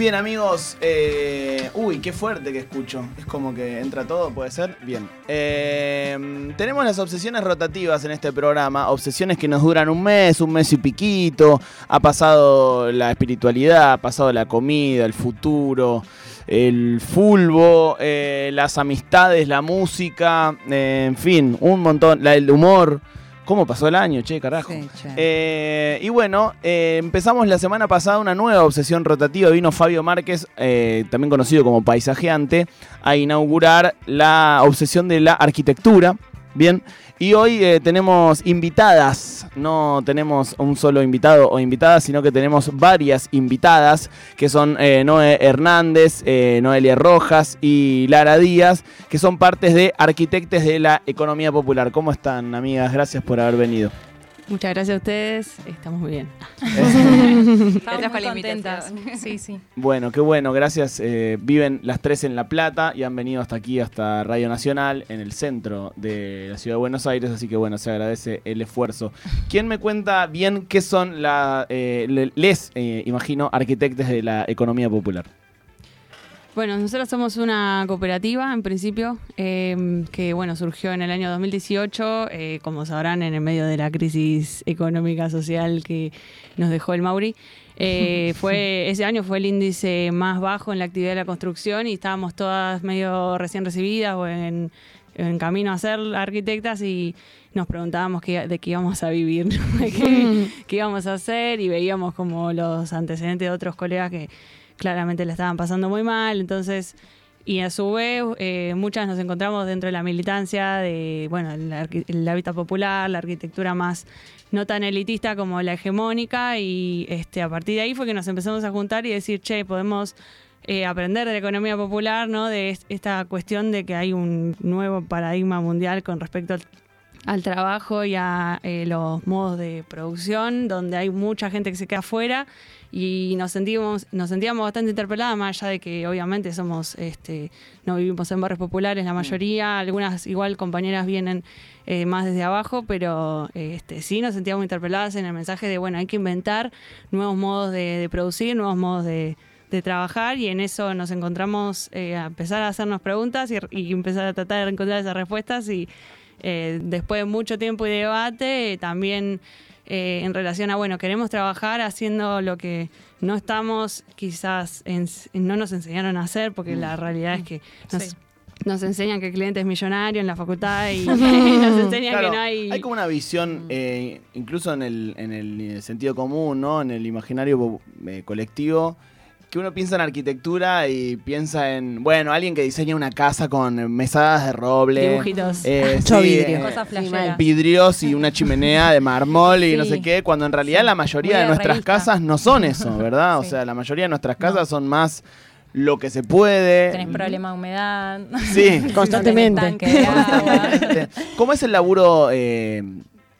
Bien, amigos. eh, uy, qué fuerte que escucho. Es como que entra todo, ¿puede ser? Bien. Eh, tenemos las obsesiones rotativas en este programa. Obsesiones que nos duran un mes, un mes y piquito. Ha pasado la espiritualidad, ha pasado la comida, el futuro, el fulbo, eh, las amistades, la música, eh, en fin, un montón. El humor. ¿Cómo pasó el año, che, carajo? Sí, che. Eh, y bueno, eh, empezamos la semana pasada una nueva obsesión rotativa. Vino Fabio Márquez, eh, también conocido como paisajeante, a inaugurar la obsesión de la arquitectura. Bien, y hoy eh, tenemos invitadas, no tenemos un solo invitado o invitada, sino que tenemos varias invitadas, que son eh, Noé Hernández, eh, Noelia Rojas y Lara Díaz, que son partes de Arquitectes de la Economía Popular. ¿Cómo están, amigas? Gracias por haber venido. Muchas gracias a ustedes, estamos muy bien. Estamos Gracias por muy contentas. Sí, sí. Bueno, qué bueno, gracias. Eh, viven las tres en La Plata y han venido hasta aquí, hasta Radio Nacional, en el centro de la ciudad de Buenos Aires, así que bueno, se agradece el esfuerzo. ¿Quién me cuenta bien qué son la, eh, le- les, eh, imagino, arquitectes de la economía popular? Bueno, nosotros somos una cooperativa, en principio, eh, que bueno, surgió en el año 2018, eh, como sabrán, en el medio de la crisis económica social que nos dejó el Mauri. Eh, fue, ese año fue el índice más bajo en la actividad de la construcción y estábamos todas medio recién recibidas o en, en camino a ser arquitectas y nos preguntábamos qué- de qué íbamos a vivir, ¿no? qué íbamos a hacer y veíamos como los antecedentes de otros colegas que claramente le estaban pasando muy mal, entonces, y a su vez, eh, muchas nos encontramos dentro de la militancia de, bueno, el, el hábitat popular, la arquitectura más no tan elitista como la hegemónica, y este, a partir de ahí fue que nos empezamos a juntar y decir, che, podemos eh, aprender de la economía popular, ¿no? De es- esta cuestión de que hay un nuevo paradigma mundial con respecto al al trabajo y a eh, los modos de producción, donde hay mucha gente que se queda afuera y nos sentimos, nos sentíamos bastante interpeladas, más allá de que obviamente somos, este, no vivimos en barrios populares la mayoría, algunas igual compañeras vienen eh, más desde abajo, pero eh, este, sí nos sentíamos interpeladas en el mensaje de, bueno, hay que inventar nuevos modos de, de producir, nuevos modos de, de trabajar y en eso nos encontramos eh, a empezar a hacernos preguntas y, y empezar a tratar de encontrar esas respuestas y eh, después de mucho tiempo y debate, eh, también eh, en relación a, bueno, queremos trabajar haciendo lo que no estamos, quizás en- no nos enseñaron a hacer, porque la realidad es que nos, Sí. nos enseñan que el cliente es millonario en la facultad y, nos enseñan Claro, que no hay... como una visión, eh, incluso en el, en el sentido común, ¿no? En el imaginario eh, colectivo, que uno piensa en arquitectura y piensa en, bueno, alguien que diseña una casa con mesadas de roble. Dibujitos. eh, Mucho sí, vidrio. eh, Cosas flasheras. vidrios y una chimenea de mármol y no sé qué, cuando en realidad Sí. la mayoría Muy de nuestras revista. casas no son eso, ¿verdad? O sea, la mayoría de nuestras casas son más lo que se puede. Tenés problema de humedad. Sí. Constantemente. No tenés tanque de agua. ¿Cómo es el laburo eh,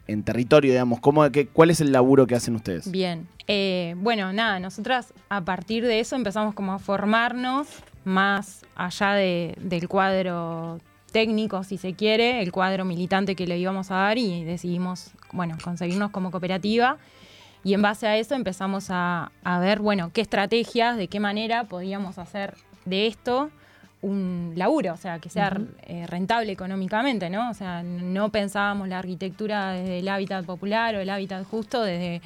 en territorio, digamos? ¿Cómo, qué, ¿Cuál es el laburo que hacen ustedes? Bien. Eh, bueno, nada, nosotras a partir de eso empezamos como a formarnos más allá de- del cuadro técnico, si se quiere, el cuadro militante que le íbamos a dar y decidimos, bueno, conseguirnos como cooperativa. Y en base a eso empezamos a, a ver, bueno, qué estrategias, de qué manera podíamos hacer de esto un laburo, o sea, que sea eh, rentable económicamente, ¿no? O sea, no pensábamos la arquitectura desde el hábitat popular o el hábitat justo desde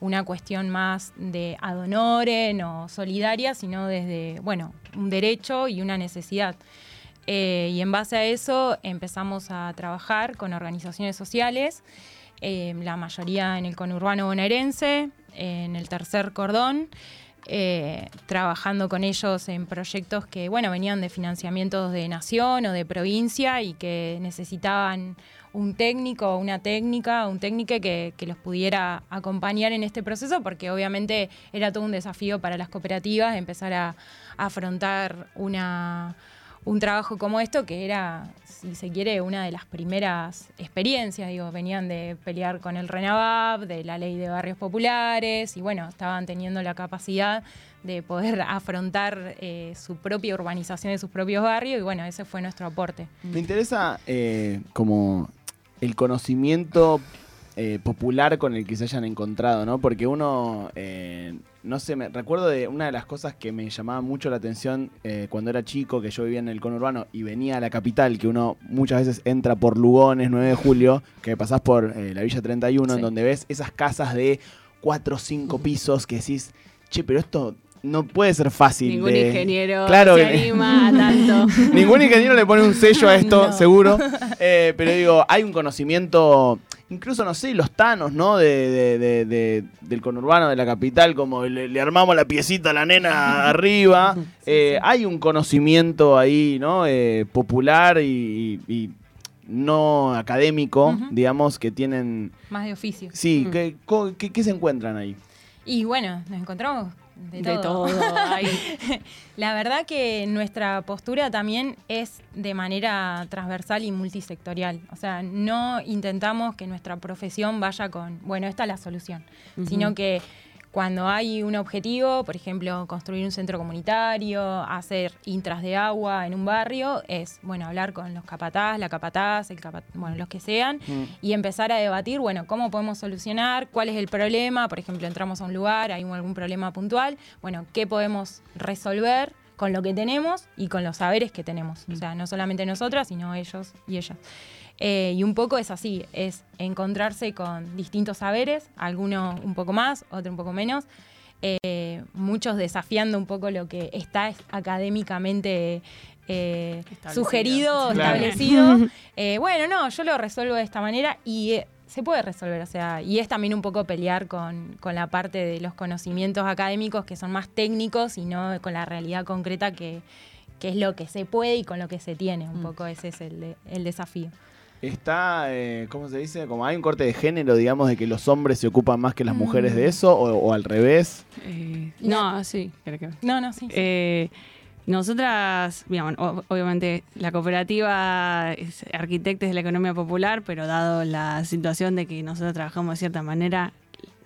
una cuestión más de ad honorem o solidaria, sino desde, bueno, un derecho y una necesidad. Eh, y en base a eso empezamos a trabajar con organizaciones sociales, eh, la mayoría en el conurbano bonaerense, en el tercer cordón, eh, trabajando con ellos en proyectos que, bueno, venían de financiamientos de nación o de provincia y que necesitaban un técnico una técnica, un técnico que, los pudiera acompañar en este proceso, porque obviamente era todo un desafío para las cooperativas empezar a afrontar una, un trabajo como esto, que era, si se quiere, una de las primeras experiencias. Digo, venían de pelear con el RENAVAP, de la ley de barrios populares, y bueno, estaban teniendo la capacidad de poder afrontar eh, su propia urbanización de sus propios barrios, y bueno, ese fue nuestro aporte. Me interesa eh, como el conocimiento eh, popular con el que se hayan encontrado, ¿no? Porque uno, eh, no sé, me recuerdo de una de las cosas que me llamaba mucho la atención eh, cuando era chico, que yo vivía en el conurbano y venía a la capital, que uno muchas veces entra por Lugones, 9 de julio, que pasás por eh, la Villa 31, en donde ves esas casas de 4 o 5 pisos que decís, che, pero esto no puede ser fácil. Ningún de- ingeniero Claro, se anima a tanto. Ningún ingeniero le pone un sello a esto, No. seguro. Eh, pero digo, hay un conocimiento, incluso, no sé, los tanos, ¿no? De, de- de- de- del conurbano, de la capital, como le, le armamos la piecita a la nena arriba. Eh, Hay un conocimiento ahí, ¿no? Eh, popular y, no académico, digamos, que tienen... Más de oficio. Sí. ¿qué, co- qué- qué se encuentran ahí? Y bueno, nos encontramos de De todo. todo. La verdad que nuestra postura también es de manera transversal y multisectorial. O sea, no intentamos que nuestra profesión vaya con, bueno, esta es la solución, sino que cuando hay un objetivo, por ejemplo, construir un centro comunitario, hacer intras de agua en un barrio, es, bueno, hablar con los capataz, la capataz, el bueno, los que sean, Mm. y empezar a debatir, bueno, cómo podemos solucionar, cuál es el problema, por ejemplo, entramos a un lugar, hay algún problema puntual, bueno, qué podemos resolver con lo que tenemos y con los saberes que tenemos. O sea, no solamente nosotras, sino ellos y ellas. Eh, y un poco es así, es encontrarse con distintos saberes, algunos un poco más, otros un poco menos, eh, muchos desafiando un poco lo que está académicamente eh, Establecido. sugerido, Claro. establecido. Eh, bueno, no, yo lo resuelvo de esta manera y eh, se puede resolver, o sea, y es también un poco pelear con, con la parte de los conocimientos académicos que son más técnicos y no con la realidad concreta que, que es lo que se puede y con lo que se tiene, un Mm. poco ese es el, de- el desafío. Está, eh, ¿cómo se dice? Como hay un corte de género, digamos, de que los hombres se ocupan más que las Mm. mujeres de eso, o, o al revés. eh, no, sí, creo que. No, no, sí. sí. Eh, nosotras, digamos, obviamente la cooperativa es arquitectos de la economía popular, pero dado la situación de que nosotros trabajamos de cierta manera,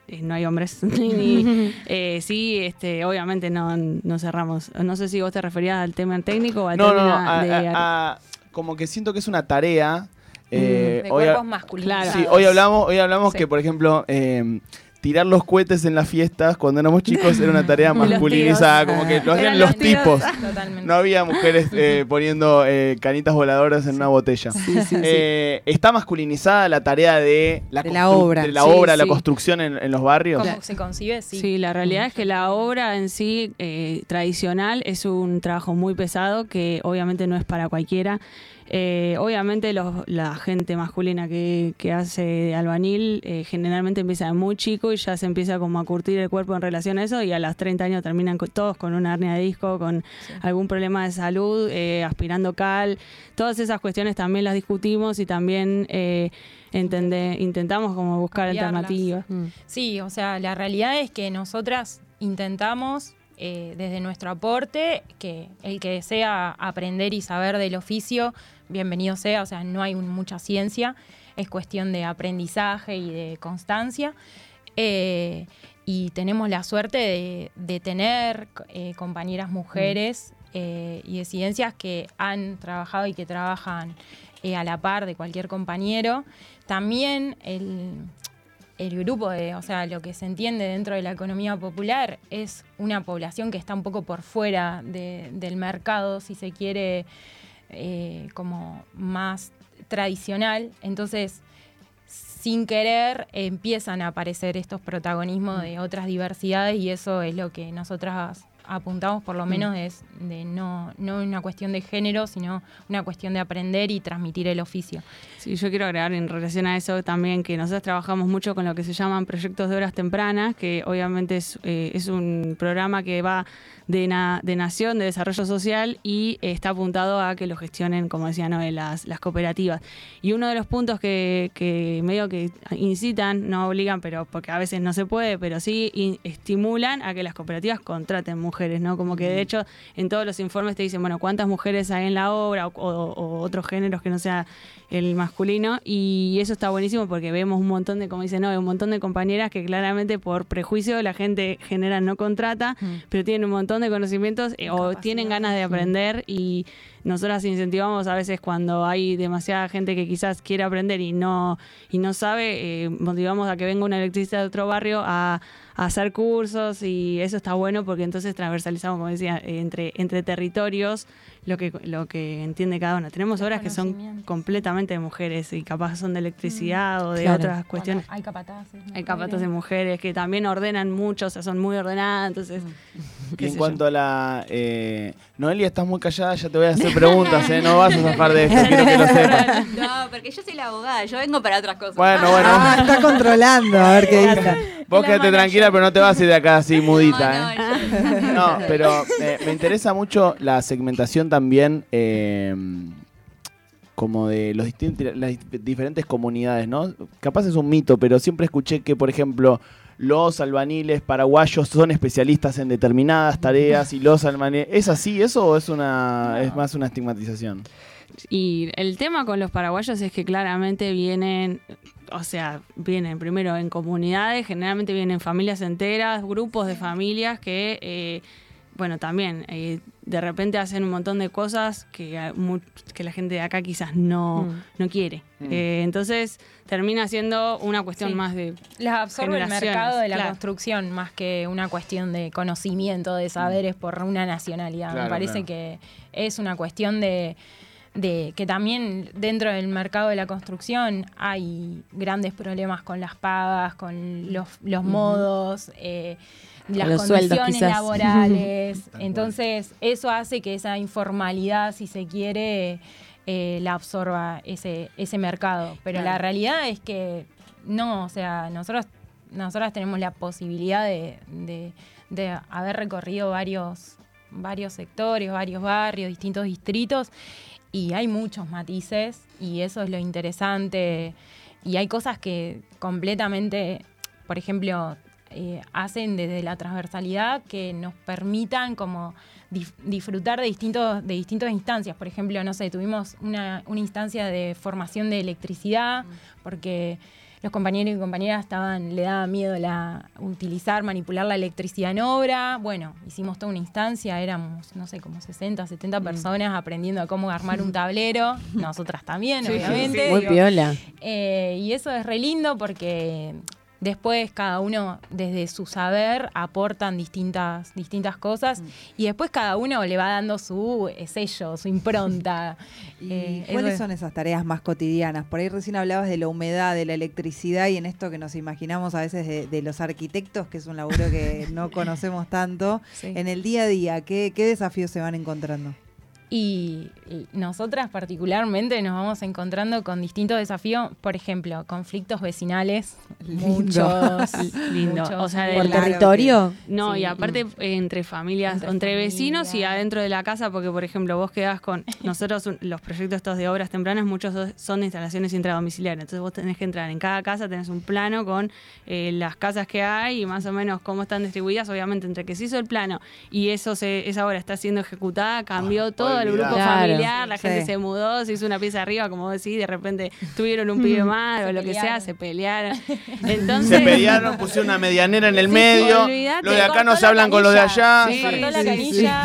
eh, no hay hombres. ni, eh, sí, este, obviamente no, no cerramos. No sé si vos te referías al tema técnico o al No, no, tema no, a- de... a- a- como que siento que es una tarea. Eh, de hoy, cuerpos masculinos. Sí, hoy hablamos, hoy hablamos Sí. que, por ejemplo, eh, tirar los cohetes en las fiestas cuando éramos chicos era una tarea masculinizada, como que lo hacían los tipos. Totalmente. No había mujeres eh, poniendo eh, canitas voladoras en una botella. Sí, sí, sí. Eh, ¿Está masculinizada la tarea de la, De la constru- obra. de la, Sí, obra, la construcción en, en los barrios? ¿Cómo se concibe? Sí. Sí, la realidad es que la obra en sí eh, tradicional es un trabajo muy pesado que obviamente no es para cualquiera. Eh, obviamente los- la gente masculina que, que hace de albañil eh, generalmente empieza de muy chico y ya se empieza como a curtir el cuerpo en relación a eso y a los 30 años terminan todos con una hernia de disco, con algún problema de salud, eh, aspirando cal. Todas esas cuestiones también las discutimos y también eh, entende- intentamos como buscar Cambiarlas. alternativas. Mm. Sí, o sea, la realidad es que nosotras intentamos eh, desde nuestro aporte que el que desea aprender y saber del oficio, bienvenido sea, o sea, no hay un- mucha ciencia, es cuestión de aprendizaje y de constancia. Eh, y tenemos la suerte de, de tener eh, compañeras mujeres eh, y de ciencias que han trabajado y que trabajan a la par de cualquier compañero. También el, el grupo de, o sea, lo que se entiende dentro de la economía popular es una población que está un poco por fuera de- del mercado, si se quiere, eh, como más tradicional. Entonces, sin querer, empiezan a aparecer estos protagonismos de otras diversidades y eso es lo que nosotras apuntamos, por lo menos, es de no, no una cuestión de género, sino una cuestión de aprender y transmitir el oficio. Sí, yo quiero agregar en relación a eso también que nosotros trabajamos mucho con lo que se llaman proyectos de horas tempranas, que obviamente es, eh, es un programa que va de, na- de nación, de desarrollo social y eh, está apuntado a que lo gestionen, como decía Noé, las, las cooperativas. Y uno de los puntos que, que medio que incitan, no obligan, pero porque a veces no se puede, pero sí in- estimulan a que las cooperativas contraten mujeres mujeres, ¿no? Como que de hecho en todos los informes te dicen, bueno, cuántas mujeres hay en la obra o, o otros géneros que no sea el masculino y eso está buenísimo porque vemos un montón de, como dicen, no, un montón de compañeras que claramente por prejuicio la gente genera no contrata, mm. pero tienen un montón de conocimientos eh, o tienen ganas de aprender y nosotras incentivamos a veces cuando hay demasiada gente que quizás quiere aprender y no, y no sabe, eh, motivamos a que venga una electricista de otro barrio a, hacer cursos y eso está bueno porque entonces transversalizamos, como decía, entre, entre territorios lo que, lo que entiende cada una. Tenemos obras que son completamente de mujeres y capaz son de electricidad o de otras cuestiones. hay capataces. Hay capataces de mujeres que también ordenan mucho, o sea, son muy ordenadas, entonces... Y en cuanto a la... Eh, Noelia, estás muy callada, ya te voy a hacer preguntas, ¿eh? No vas a zafar de esto, quiero que lo sepas. No, porque yo soy la abogada, yo vengo para otras cosas. Bueno, bueno. Ah, está controlando, a ver qué dice. Vos quédate tranquila, pero no te vas a ir de acá así mudita, ¿eh? No, pero me interesa mucho la segmentación también. Eh, como de los las diferentes comunidades, ¿no? Capaz es un mito, pero siempre escuché que, por ejemplo, los albaniles paraguayos son especialistas en determinadas tareas y los albaniles... ¿Es así eso o es, una, es más una estigmatización? Y el tema con los paraguayos es que claramente vienen, o sea, vienen primero en comunidades, generalmente vienen familias enteras, grupos de familias que, eh, bueno, también eh, de repente hacen un montón de cosas que, que la gente de acá quizás no, mm. no quiere. Mm. Eh, entonces termina siendo una cuestión más de... Las absorbe el mercado de la construcción más que una cuestión de conocimiento, de saberes por una nacionalidad. Me parece que es una cuestión de de que también dentro del mercado de la construcción hay grandes problemas con las pagas, con los, los modos, eh, las condiciones laborales. Entonces, eso hace que esa informalidad, si se quiere, eh, la absorba ese, ese mercado. Pero la realidad es que no, o sea, nosotros nosotras tenemos la posibilidad de, de, de haber recorrido varios, varios sectores, varios barrios, distintos distritos y hay muchos matices y eso es lo interesante. Y hay cosas que completamente, por ejemplo, eh, hacen desde la transversalidad que nos permitan como disfrutar de, distintos, de distintas instancias. Por ejemplo, no sé, tuvimos una, una instancia de formación de electricidad, porque los compañeros y compañeras estaban, le daba miedo la, utilizar, manipular la electricidad en obra. Bueno, hicimos toda una instancia, éramos, no sé, como 60, 70 mm. personas aprendiendo a cómo armar un tablero. Nosotras también, obviamente. Muy piola. Eh, y eso es re lindo porque Después cada uno desde su saber aportan distintas, distintas cosas mm. y después cada uno le va dando su eh, sello, su impronta. ¿Y eh, ¿Cuáles son esas tareas más cotidianas? Por ahí recién hablabas de la humedad, de la electricidad y en esto que nos imaginamos a veces de, los arquitectos, que es un laburo que no conocemos tanto. En el día a día, ¿qué, ¿qué desafíos se van encontrando? Y, nosotras particularmente nos vamos encontrando con distintos desafíos, por ejemplo, conflictos vecinales, muchos, lindo. o sea, por territorio. No, y aparte entre familias, entre, vecinos y adentro de la casa, porque por ejemplo vos quedás con nosotros los proyectos estos de obras tempranas muchos son de instalaciones intradomiciliarias, entonces vos tenés que entrar en cada casa, tenés un plano con eh, las casas que hay y más o menos cómo están distribuidas, obviamente entre que se hizo el plano y eso se, esa obra está siendo ejecutada, cambió todo el grupo familiar, la gente se mudó, se hizo una pieza arriba, como decís, de repente tuvieron un pibe más o lo que sea, se pelearon. Entonces, se pelearon, pusieron una medianera en el medio. Los de acá no se hablan con los de allá. cortó la canilla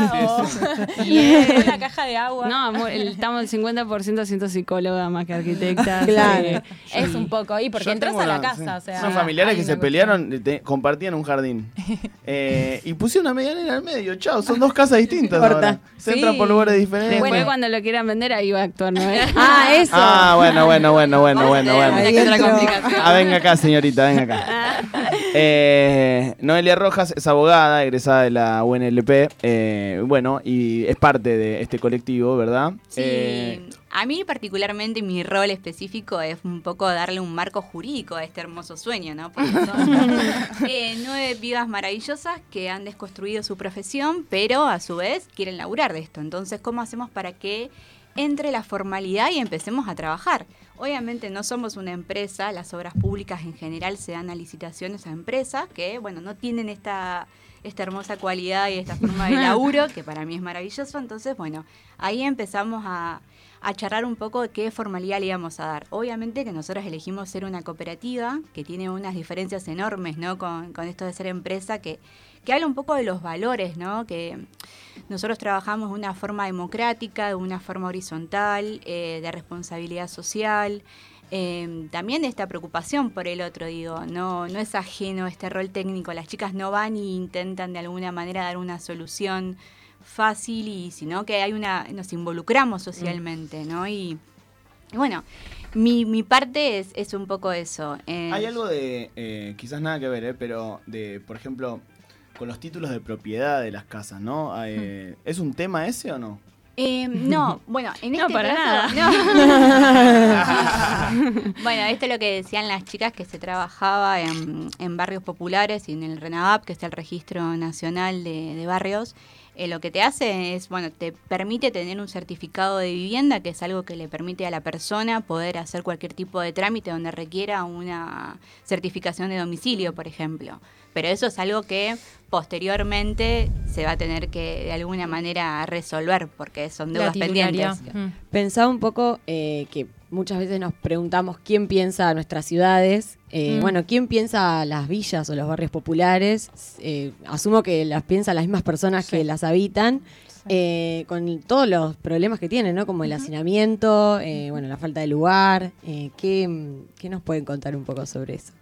y la caja de agua. No, estamos el 50% siendo psicóloga más que arquitecta. Claro. Es un poco ahí, porque entras a la casa. O sea, Son familiares que se pelearon, compartían un jardín. Eh, y pusieron una medianera en el medio. Chao, son dos casas distintas. Ahora. Se entran por lugares diferentes. Después cuando lo quieran vender ahí va a actuar, ¿no? ah, eso. Ah, bueno, bueno, bueno, bueno, bueno, bueno. Ah, venga acá, señorita, venga acá. Eh, Noelia Rojas es abogada, egresada de la UNLP, eh, bueno, y es parte de este colectivo, ¿verdad? Sí. Eh, a mí particularmente mi rol específico es un poco darle un marco jurídico a este hermoso sueño, ¿no? Porque son nueve vidas maravillosas que han desconstruido su profesión, pero a su vez quieren laburar de esto. Entonces, ¿cómo hacemos para que entre la formalidad y empecemos a trabajar? Obviamente no somos una empresa, las obras públicas en general se dan a licitaciones a empresas que, bueno, no tienen esta esta hermosa cualidad y esta forma de laburo, que para mí es maravilloso. Entonces, bueno, ahí empezamos a, a charlar un poco qué formalidad le íbamos a dar. Obviamente que nosotros elegimos ser una cooperativa que tiene unas diferencias enormes, ¿no? Con, esto de ser empresa que, que habla un poco de los valores, ¿no? Que nosotros trabajamos de una forma democrática, de una forma horizontal, eh, de responsabilidad social. Eh, también esta preocupación por el otro, digo, no, no es ajeno este rol técnico, las chicas no van e intentan de alguna manera dar una solución fácil y sino que hay una nos involucramos socialmente, ¿no? Y, bueno, mi, mi parte es, es un poco eso. Eh, hay algo de, eh, quizás nada que ver, eh, pero de, por ejemplo, con los títulos de propiedad de las casas, ¿no? Eh, ¿Es un tema ese o no? Eh, no, bueno, en este no, para caso, nada. no. bueno, esto es lo que decían las chicas que se trabajaba en, en barrios populares y en el RENAVAP, que es el Registro Nacional de, de Barrios. Eh, lo que te hace es, bueno, te permite tener un certificado de vivienda, que es algo que le permite a la persona poder hacer cualquier tipo de trámite donde requiera una certificación de domicilio, por ejemplo. Pero eso es algo que posteriormente se va a tener que de alguna manera resolver porque son deudas pendientes. Mm. Pensaba un poco eh, que muchas veces nos preguntamos quién piensa nuestras ciudades. Eh, Mm. Bueno, ¿quién piensa las villas o los barrios populares? Eh, asumo que las piensan las mismas personas que las habitan. eh, con todos los problemas que tienen, ¿no? Como el hacinamiento, bueno, la falta de lugar. ¿qué, ¿Qué nos pueden contar un poco sobre eso?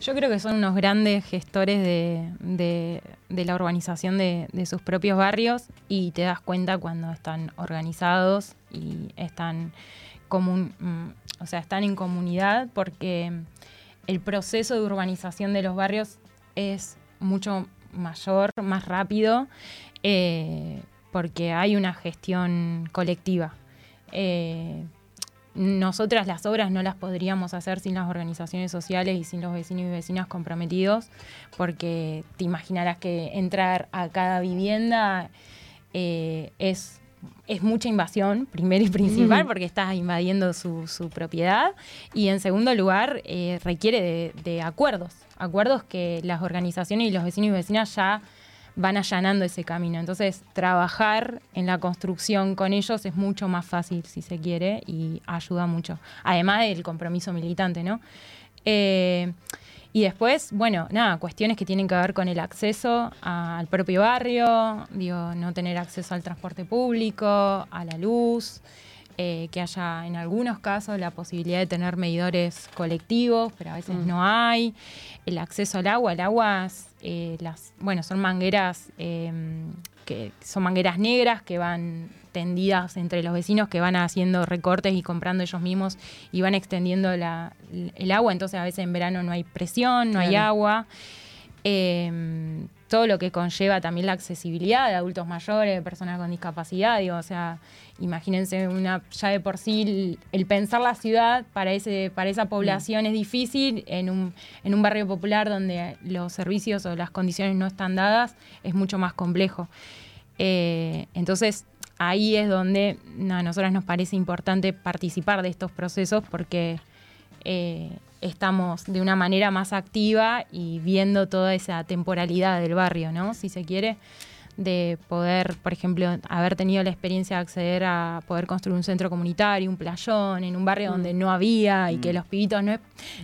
Yo creo que son unos grandes gestores de, de- de la urbanización de, de sus propios barrios y te das cuenta cuando están organizados y están mm, o sea, están en comunidad porque el proceso de urbanización de los barrios es mucho mayor, más rápido, eh, porque hay una gestión colectiva. Eh, nosotras las obras no las podríamos hacer sin las organizaciones sociales y sin los vecinos y vecinas comprometidos, porque te imaginarás que entrar a cada vivienda eh, es, es mucha invasión, primero y principal, porque estás invadiendo su, su propiedad, y en segundo lugar eh, requiere de, de acuerdos, acuerdos que las organizaciones y los vecinos y vecinas ya van allanando ese camino. Entonces, trabajar en la construcción con ellos es mucho más fácil, si se quiere, y ayuda mucho. Además del compromiso militante, ¿no? Eh, y después, bueno, nada, cuestiones que tienen que ver con el acceso al propio barrio, digo, no tener acceso al transporte público, a la luz, eh, que haya en algunos casos la posibilidad de tener medidores colectivos, pero a veces no hay. El acceso al agua, el agua, eh, las, bueno, son mangueras eh, que son mangueras negras que van tendidas entre los vecinos que van haciendo recortes y comprando ellos mismos y van extendiendo la- el agua, entonces a veces en verano no hay presión, no hay agua. Eh, todo lo que conlleva también la accesibilidad de adultos mayores, de personas con discapacidad, digo, o sea, imagínense una ya de por sí el, el pensar la ciudad para ese para esa población es difícil en un en un barrio popular donde los servicios o las condiciones no están dadas es mucho más complejo. Eh, entonces ahí es donde no, a nosotras nos parece importante participar de estos procesos porque eh, estamos de una manera más activa y viendo toda esa temporalidad del barrio, ¿no? Si se quiere, de poder, por ejemplo, haber tenido la experiencia de acceder a poder construir un centro comunitario, un playón, en un barrio donde no había y que los pibitos no,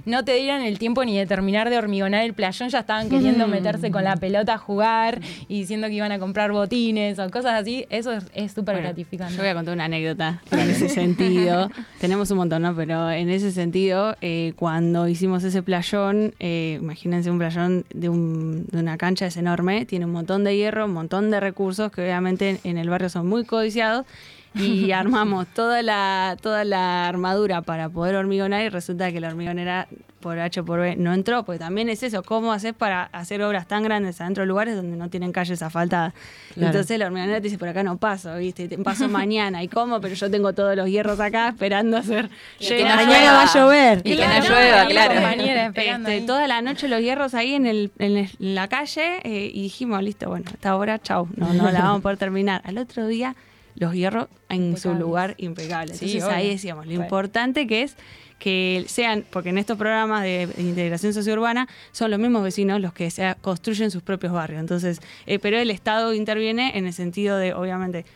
no te dieran el tiempo ni de terminar de hormigonar el playón, ya estaban queriendo meterse con la pelota a jugar y diciendo que iban a comprar botines o cosas así, eso es- es súper Bueno, gratificante. Yo voy a contar una anécdota en ese sentido. Tenemos un montón, ¿no? Pero en ese sentido, eh, cuando hicimos ese playón, eh, imagínense un playón de, un- de una cancha es enorme, tiene un montón de hierro, un montón de recursos que obviamente en, en el barrio son muy codiciados. Y armamos toda la, toda la armadura para poder hormigonar y resulta que la hormigonera por H o por B no entró, porque también es eso, ¿cómo haces para hacer obras tan grandes adentro de lugares donde no tienen calles asfaltadas? Claro. Entonces la hormigonera te dice, por acá no paso, ¿viste? Te paso mañana. ¿Y cómo? Pero yo tengo todos los hierros acá esperando hacer que llegar. no Mañana va a llover. Y que no Claro, llueva, claro. Este, toda la noche los hierros ahí en, el, en, el- en la calle eh, y dijimos, listo, bueno, esta hora, chau, no, no la vamos a poder terminar. Al otro día los hierros en su lugar impecable. Sí, Entonces obvio. ahí decíamos, lo importante que es que sean, porque en estos programas de integración sociourbana son los mismos vecinos los que se construyen sus propios barrios. Entonces, eh, pero el Estado interviene en el sentido de, obviamente,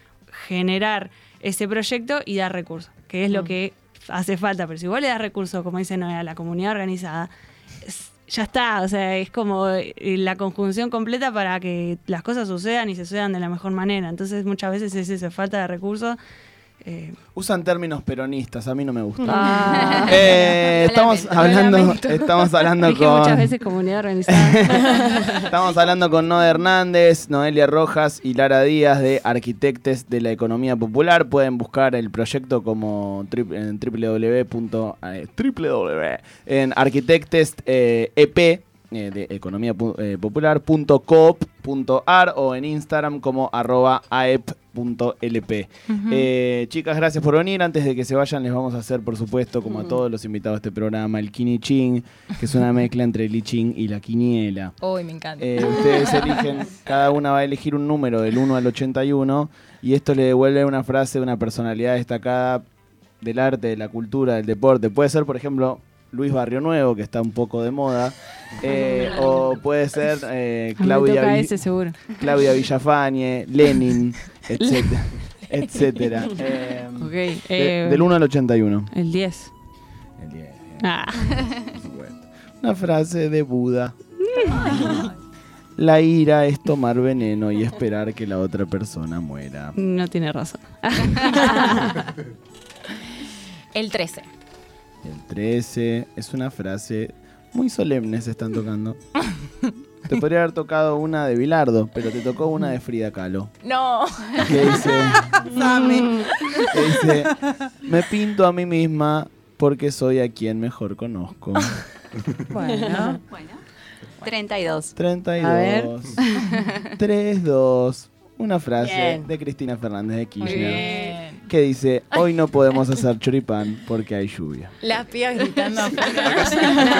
generar ese proyecto y dar recursos, que es lo que hace falta. Pero si vos le das recursos, como dice Noé, a la comunidad organizada, es- ya está, o sea, es como eh, la conjunción completa para que las cosas sucedan y se sucedan de la mejor manera. Entonces, muchas veces es esa falta de recursos. Eh, Usan términos peronistas, a mí no me gusta. Ah. Eh, estamos hablando, estamos hablando dije muchas con veces comunidad organizada. estamos hablando con Noé Hernández, Noelia Rojas y Lara Díaz de Arquitectes de la Economía Popular. Pueden buscar el proyecto como tri- en www. www en arquitectes eh, EP eh, de economía pu- eh, popular.coop.ar o en Instagram como arroba aep.lp. Eh, chicas, gracias por venir. Antes de que se vayan, les vamos a hacer, por supuesto, como a todos los invitados de este programa, el Kini Ching, que es una mezcla entre el I Ching y la quiniela. Uy, me encanta. Eh, ustedes eligen, cada una va a elegir un número del 1 al 81 y esto le devuelve una frase de una personalidad destacada del arte, de la cultura, del deporte. Puede ser, por ejemplo, Luis Barrio Nuevo, que está un poco de moda, eh, o puede ser eh, Claudia, ese seguro. Claudia Villafañe, Lenin, etcétera. etcétera. Eh, Ok, de- eh, del 1 al 81. El 10. El 10, Ah. Una frase de Buda. La ira es tomar veneno y esperar que la otra persona muera. No tiene razón. El 13. El 13 es una frase muy solemne, se están tocando. Te podría haber tocado una de Bilardo, pero te tocó una de Frida Kahlo. No. Que dice, que dice, me pinto a mí misma porque soy a quien mejor conozco. Bueno, Bueno, 32. 32. 3-2. Una frase Bien. de Cristina Fernández de Kirchner. bien. Que dice, hoy no podemos hacer choripán porque hay lluvia. Las pibas gritando afuera.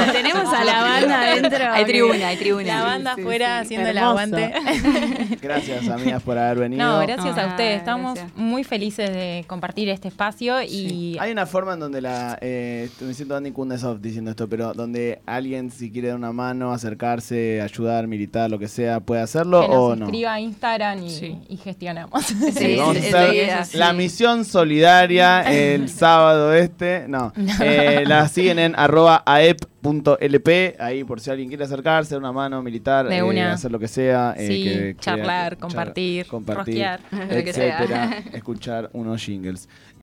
No, tenemos a la banda adentro. Hay tribuna, hay tribuna. La banda sí, afuera sí. haciendo el aguante. Gracias, amigas, por haber venido. No, gracias a Ah, ustedes. Estamos gracias. muy felices de compartir este espacio y Hay una forma en donde la. Eh, me siento Andy Kundesov diciendo esto, pero donde alguien, si quiere dar una mano, acercarse, ayudar, militar, lo que sea, puede hacerlo que o nos no. escriba a Instagram y, Sí. y gestionamos. Sí, Sí, vamos sí, a hacer la así. Solidaria el sábado este. No. Eh, la siguen en arroba aep.lp. Ahí por si alguien quiere acercarse, una mano militar, De eh, hacer lo que sea. eh, Sí, que- que- charlar, char- compartir, compartir rosquear. Lo que sea. etcétera, escuchar unos jingles.